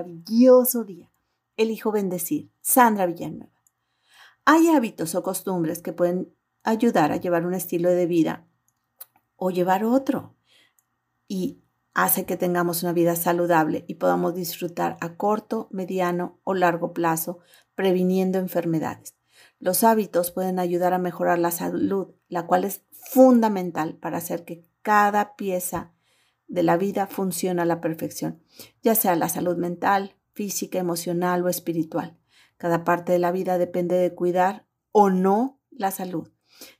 maravilloso día. Elijo bendecir. Sandra Villanueva. Hay hábitos o costumbres que pueden ayudar a llevar un estilo de vida o llevar otro y hace que tengamos una vida saludable y podamos disfrutar a corto, mediano o largo plazo, previniendo enfermedades. Los hábitos pueden ayudar a mejorar la salud, la cual es fundamental para hacer que cada pieza de la vida funcione a la perfección, ya sea la salud mental, física, emocional o espiritual. Cada parte de la vida depende de cuidar o no la salud.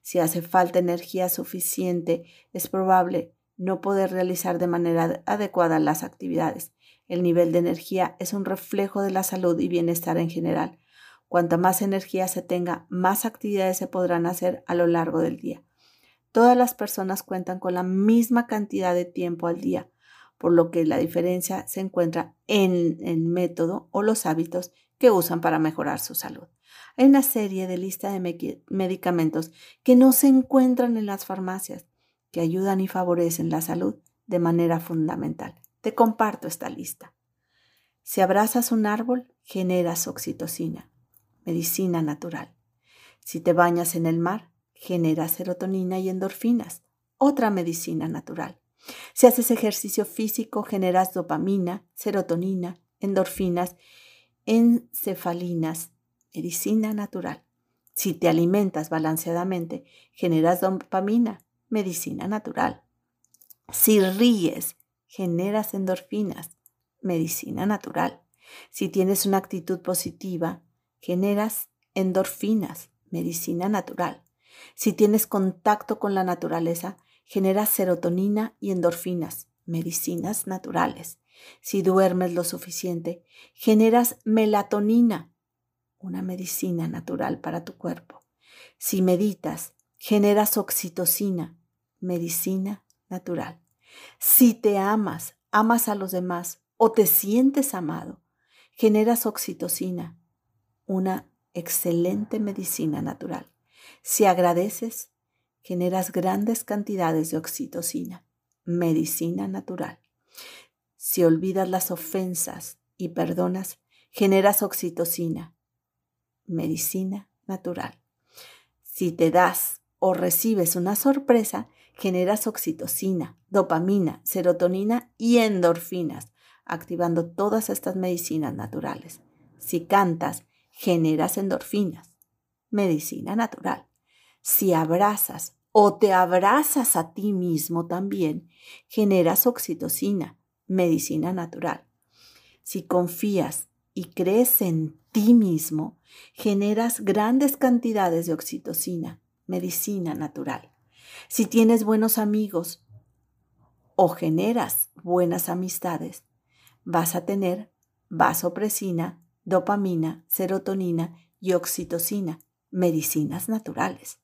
Si hace falta energía suficiente, es probable no poder realizar de manera adecuada las actividades. El nivel de energía es un reflejo de la salud y bienestar en general. Cuanta más energía se tenga, más actividades se podrán hacer a lo largo del día. Todas las personas cuentan con la misma cantidad de tiempo al día, por lo que la diferencia se encuentra en el método o los hábitos que usan para mejorar su salud. Hay una serie de lista de medicamentos que no se encuentran en las farmacias, que ayudan y favorecen la salud de manera fundamental. Te comparto esta lista. Si abrazas un árbol, generas oxitocina, medicina natural. Si te bañas en el mar, generas serotonina y endorfinas, otra medicina natural. Si haces ejercicio físico, generas dopamina, serotonina, endorfinas, encefalinas, medicina natural. Si te alimentas balanceadamente, generas dopamina, medicina natural. Si ríes, generas endorfinas, medicina natural. Si tienes una actitud positiva, generas endorfinas, medicina natural. Si tienes contacto con la naturaleza, generas serotonina y endorfinas, medicinas naturales. Si duermes lo suficiente, generas melatonina, una medicina natural para tu cuerpo. Si meditas, generas oxitocina, medicina natural. Si te amas, amas a los demás o te sientes amado, generas oxitocina, una excelente medicina natural. Si agradeces, generas grandes cantidades de oxitocina, medicina natural. Si olvidas las ofensas y perdonas, generas oxitocina, medicina natural. Si te das o recibes una sorpresa, generas oxitocina, dopamina, serotonina y endorfinas, activando todas estas medicinas naturales. Si cantas, generas endorfinas, medicina natural. Si abrazas o te abrazas a ti mismo también, generas oxitocina, medicina natural. Si confías y crees en ti mismo, generas grandes cantidades de oxitocina, medicina natural. Si tienes buenos amigos o generas buenas amistades, vas a tener vasopresina, dopamina, serotonina y oxitocina, medicinas naturales.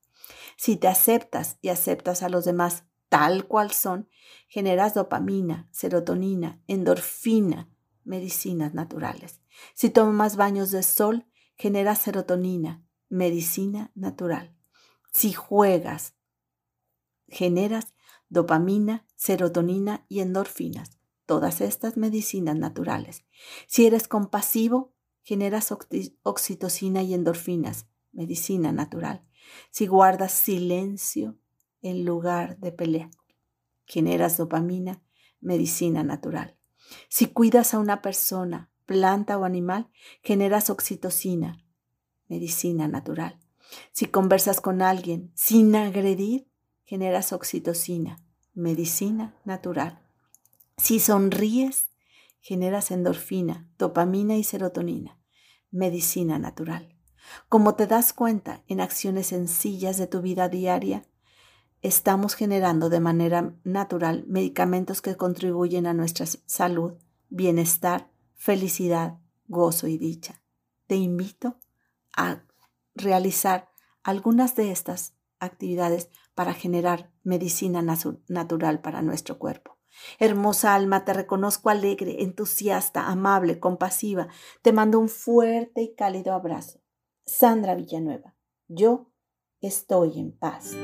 Si te aceptas y aceptas a los demás tal cual son, generas dopamina, serotonina, endorfina, medicinas naturales. Si tomas baños de sol, generas serotonina, medicina natural. Si juegas, generas dopamina, serotonina y endorfinas, todas estas medicinas naturales. Si eres compasivo, generas oxitocina y endorfinas, medicina natural. Si guardas silencio en lugar de pelea, generas dopamina, medicina natural. Si cuidas a una persona, planta o animal, generas oxitocina, medicina natural. Si conversas con alguien sin agredir, generas oxitocina, medicina natural. Si sonríes, generas endorfina, dopamina y serotonina, medicina natural. Como te das cuenta en acciones sencillas de tu vida diaria, estamos generando de manera natural medicamentos que contribuyen a nuestra salud, bienestar, felicidad, gozo y dicha. Te invito a realizar algunas de estas actividades para generar medicina natural para nuestro cuerpo. Hermosa alma, te reconozco alegre, entusiasta, amable, compasiva. Te mando un fuerte y cálido abrazo. Sandra Villanueva, yo estoy en paz.